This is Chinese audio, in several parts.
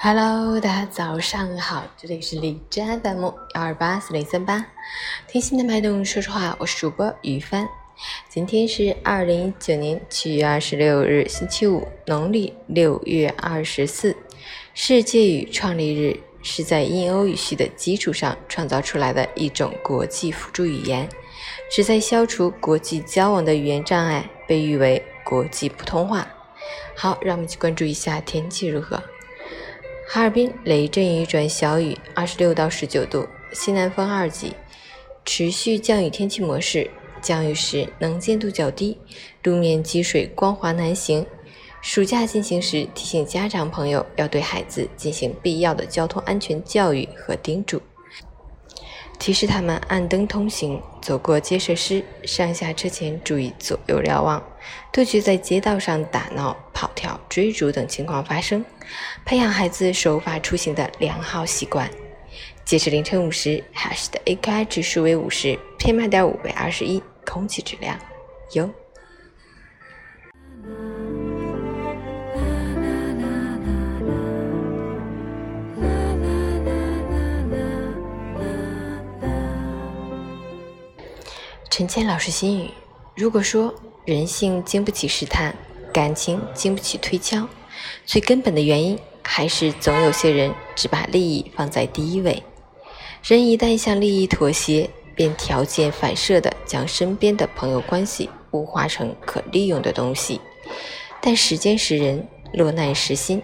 Hello，大家早上好，这里是李真 FM 幺二八四零三八，听心的脉动，说实话，我是主播于帆。今天是二零一九年七月二十六日，星期五，农历六月二十四，世界语创立日是在印欧语系的基础上创造出来的一种国际辅助语言，旨在消除国际交往的语言障碍，被誉为国际普通话。好，让我们去关注一下天气如何。哈尔滨雷阵雨转小雨，二十六到十九度，西南风二级，持续降雨天气模式。降雨时能见度较低，路面积水光滑难行。暑假进行时，提醒家长朋友要对孩子进行必要的交通安全教育和叮嘱。提示他们按灯通行，走过街设施，上下车前注意左右瞭望，杜绝在街道上打闹、跑跳、追逐等情况发生，培养孩子守法出行的良好习惯。截至凌晨五时，，h a s h 的 AQI 指数为五十，PM 点五为二十一，空气质量优。陈谦老师心语：如果说人性经不起试探，感情经不起推敲，最根本的原因还是总有些人只把利益放在第一位。人一旦向利益妥协，便条件反射地将身边的朋友关系物化成可利用的东西。但时间识人，落难识心，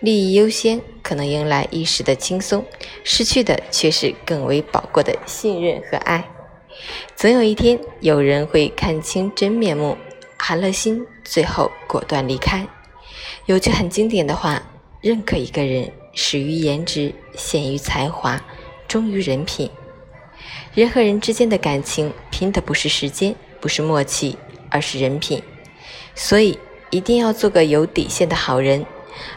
利益优先可能迎来一时的轻松，失去的却是更为宝贵的信任和爱。总有一天，有人会看清真面目，寒了心，最后果断离开。有句很经典的话：认可一个人，始于颜值，陷于才华，忠于人品。人和人之间的感情，拼的不是时间，不是默契，而是人品。所以，一定要做个有底线的好人，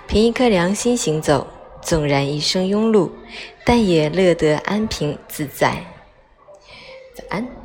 凭一颗良心行走。纵然一生庸碌，但也乐得安平自在。早安。